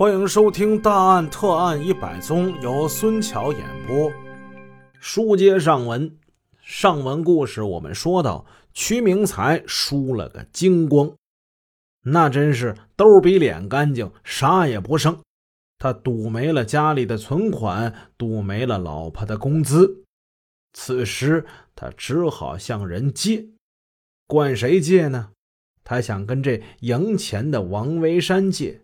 欢迎收听《大案特案一百宗》，由孙桥演播。书接上文，上文故事我们说到，屈明才输了个精光，那真是兜比脸干净，啥也不剩。他赌没了家里的存款，赌没了老婆的工资。此时他只好向人借，管谁借呢？他想跟这赢钱的王维山借。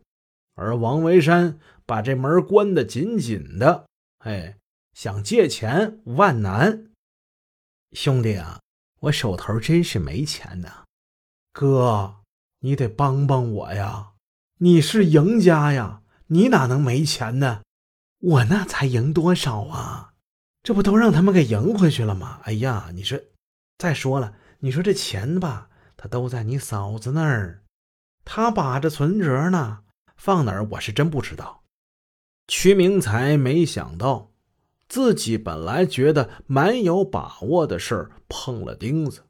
而王维山把这门关得紧紧的，哎，想借钱万难。兄弟啊，我手头真是没钱呐，哥，你得帮帮我呀！你是赢家呀，你哪能没钱呢？我那才赢多少啊？这不都让他们给赢回去了吗？哎呀，你说，再说了，你说这钱吧，他都在你嫂子那儿，他把着存折呢。放哪儿？我是真不知道。屈明才没想到，自己本来觉得蛮有把握的事儿碰了钉子，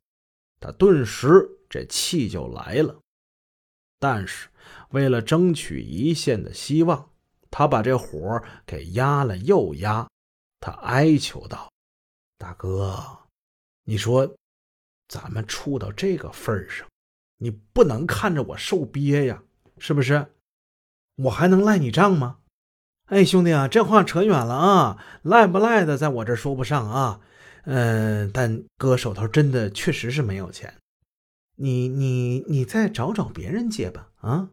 他顿时这气就来了。但是为了争取一线的希望，他把这火给压了又压。他哀求道：“大哥，你说咱们处到这个份上，你不能看着我受憋呀，是不是？”我还能赖你账吗？哎，兄弟啊，这话扯远了啊！赖不赖的，在我这说不上啊。嗯，但哥手头真的确实是没有钱，你你你再找找别人借吧。啊！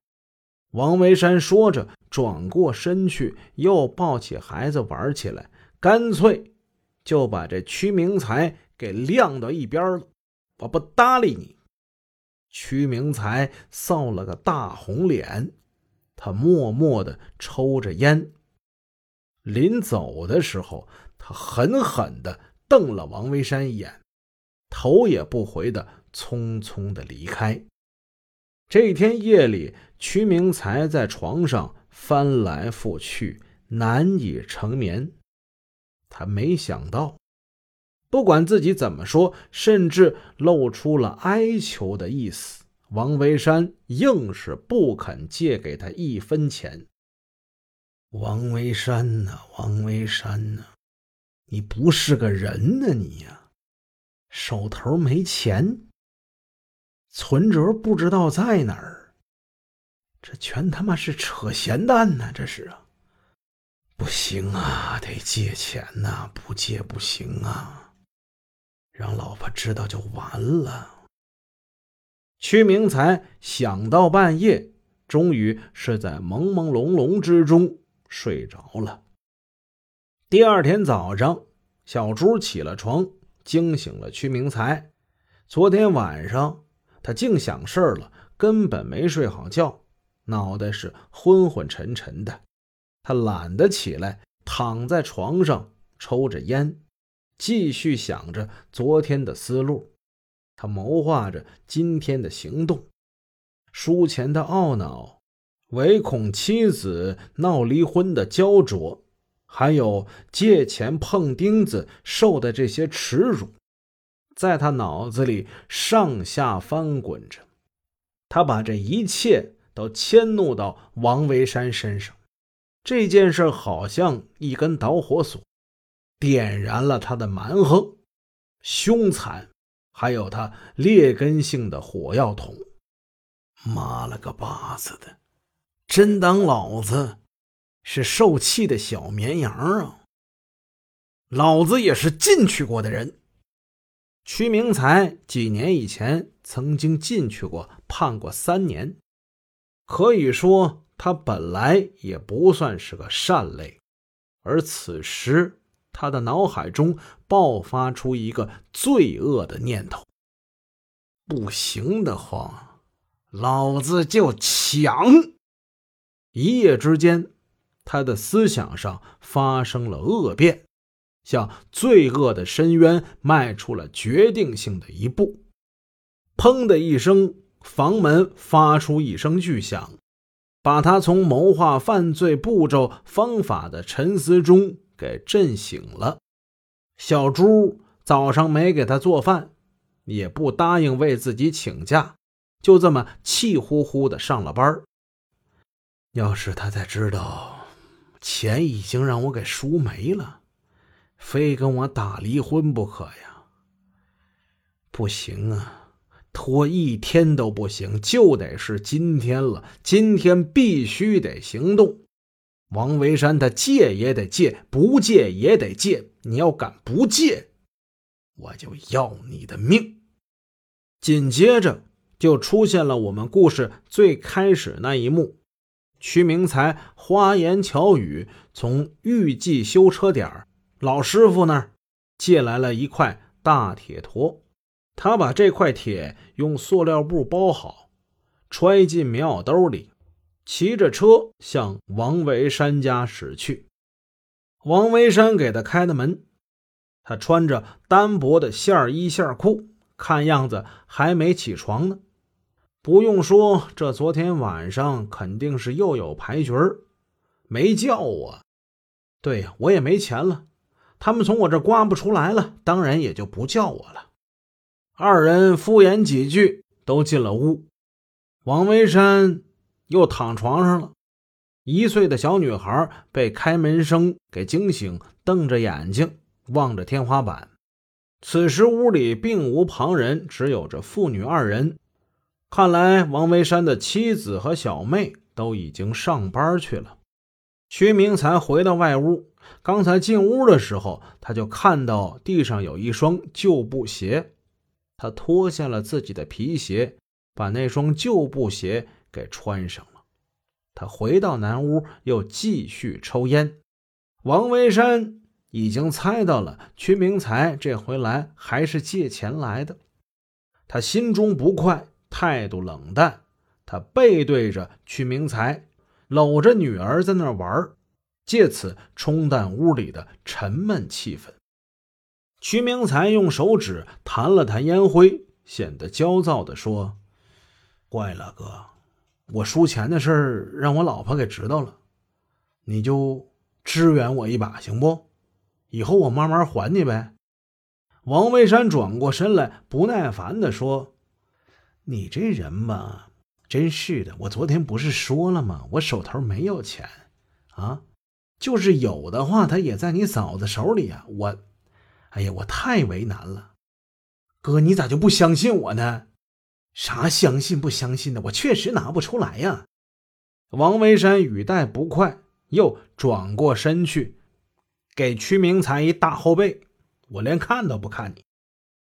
王维山说着，转过身去，又抱起孩子玩起来，干脆就把这屈明才给晾到一边了。我不搭理你。屈明才臊了个大红脸。他默默地抽着烟，临走的时候，他狠狠地瞪了王维山一眼，头也不回地匆匆地离开。这一天夜里，屈明才在床上翻来覆去，难以成眠。他没想到，不管自己怎么说，甚至露出了哀求的意思。王维山硬是不肯借给他一分钱。王维山呐，王维山呐，你不是个人呢，你呀，手头没钱，存折不知道在哪儿，这全他妈是扯闲蛋呢，这是啊，不行啊，得借钱呐，不借不行啊，让老婆知道就完了。屈明才想到半夜，终于是在朦朦胧胧之中睡着了。第二天早上，小朱起了床，惊醒了屈明才。昨天晚上他净想事儿了，根本没睡好觉，脑袋是昏昏沉沉的。他懒得起来，躺在床上抽着烟，继续想着昨天的思路。他谋划着今天的行动，输钱的懊恼，唯恐妻子闹离婚的焦灼，还有借钱碰钉子受的这些耻辱，在他脑子里上下翻滚着。他把这一切都迁怒到王维山身上，这件事好像一根导火索，点燃了他的蛮横、凶残。还有他劣根性的火药桶，妈了个巴子的，真当老子是受气的小绵羊啊！老子也是进去过的人。屈明才几年以前曾经进去过，判过三年，可以说他本来也不算是个善类，而此时。他的脑海中爆发出一个罪恶的念头：不行的话，老子就抢！一夜之间，他的思想上发生了恶变，向罪恶的深渊迈出了决定性的一步。砰的一声，房门发出一声巨响，把他从谋划犯罪步骤方法的沉思中。给震醒了，小朱早上没给他做饭，也不答应为自己请假，就这么气呼呼的上了班。要是他才知道钱已经让我给输没了，非跟我打离婚不可呀！不行啊，拖一天都不行，就得是今天了。今天必须得行动。王维山他借也得借，不借也得借。你要敢不借，我就要你的命！紧接着就出现了我们故事最开始那一幕：屈明才花言巧语，从玉记修车点老师傅那儿借来了一块大铁坨，他把这块铁用塑料布包好，揣进棉袄兜里。骑着车向王维山家驶去。王维山给他开的门，他穿着单薄的线衣线裤，看样子还没起床呢。不用说，这昨天晚上肯定是又有牌局儿，没叫我。对呀，我也没钱了，他们从我这刮不出来了，当然也就不叫我了。二人敷衍几句，都进了屋。王维山。又躺床上了，一岁的小女孩被开门声给惊醒，瞪着眼睛望着天花板。此时屋里并无旁人，只有这父女二人。看来王维山的妻子和小妹都已经上班去了。薛明才回到外屋，刚才进屋的时候，他就看到地上有一双旧布鞋，他脱下了自己的皮鞋，把那双旧布鞋。给穿上了，他回到南屋，又继续抽烟。王维山已经猜到了，屈明才这回来还是借钱来的，他心中不快，态度冷淡。他背对着屈明才，搂着女儿在那玩，借此冲淡屋里的沉闷气氛。屈明才用手指弹了弹烟灰，显得焦躁地说：“坏了，哥。”我输钱的事儿让我老婆给知道了，你就支援我一把行不？以后我慢慢还你呗。王维山转过身来，不耐烦地说：“你这人吧，真是的。我昨天不是说了吗？我手头没有钱啊，就是有的话，他也在你嫂子手里呀。我，哎呀，我太为难了。哥，你咋就不相信我呢？”啥相信不相信的？我确实拿不出来呀。王维山语带不快，又转过身去，给屈明才一大后背。我连看都不看你。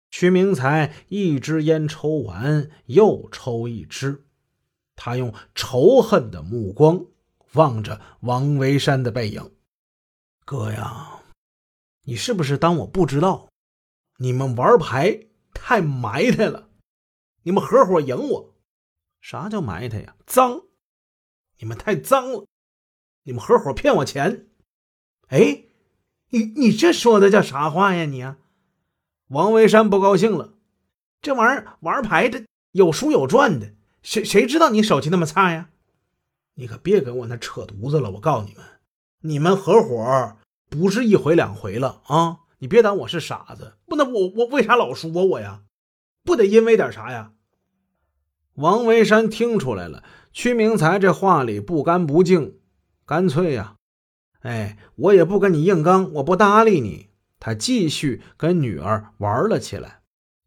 屈明才一支烟抽完，又抽一支，他用仇恨的目光望着王维山的背影。哥呀，你是不是当我不知道？你们玩牌太埋汰了。你们合伙赢我，啥叫埋汰呀？脏！你们太脏了！你们合伙骗我钱！哎，你你这说的叫啥话呀？你啊！王维山不高兴了。这玩意儿玩牌的有输有赚的，谁谁知道你手气那么差呀？你可别跟我那扯犊子了！我告诉你们，你们合伙不是一回两回了啊！你别当我是傻子，不能我我为啥老输啊我呀？不得因为点啥呀？王维山听出来了，屈明才这话里不干不净，干脆呀，哎，我也不跟你硬刚，我不搭理你。他继续跟女儿玩了起来。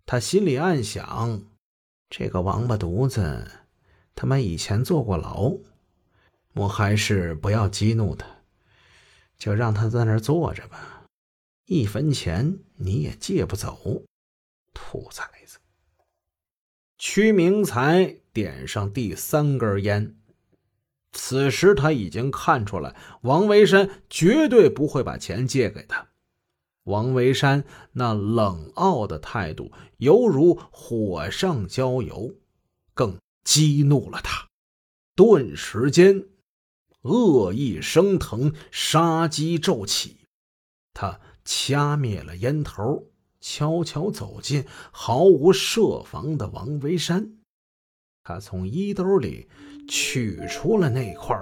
他心里暗想：这个王八犊子，他妈以前坐过牢，我还是不要激怒他，就让他在那儿坐着吧，一分钱你也借不走，兔崽子。屈明才点上第三根烟，此时他已经看出来，王维山绝对不会把钱借给他。王维山那冷傲的态度，犹如火上浇油，更激怒了他。顿时间，恶意升腾，杀机骤起，他掐灭了烟头。悄悄走进，毫无设防的王维山。他从衣兜里取出了那块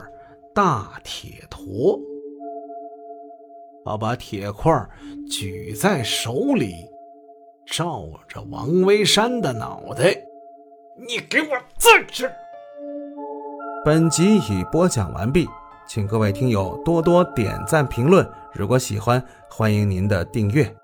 大铁坨，他把铁块举在手里，照着王维山的脑袋：“你给我站着！”本集已播讲完毕，请各位听友多多点赞评论。如果喜欢，欢迎您的订阅。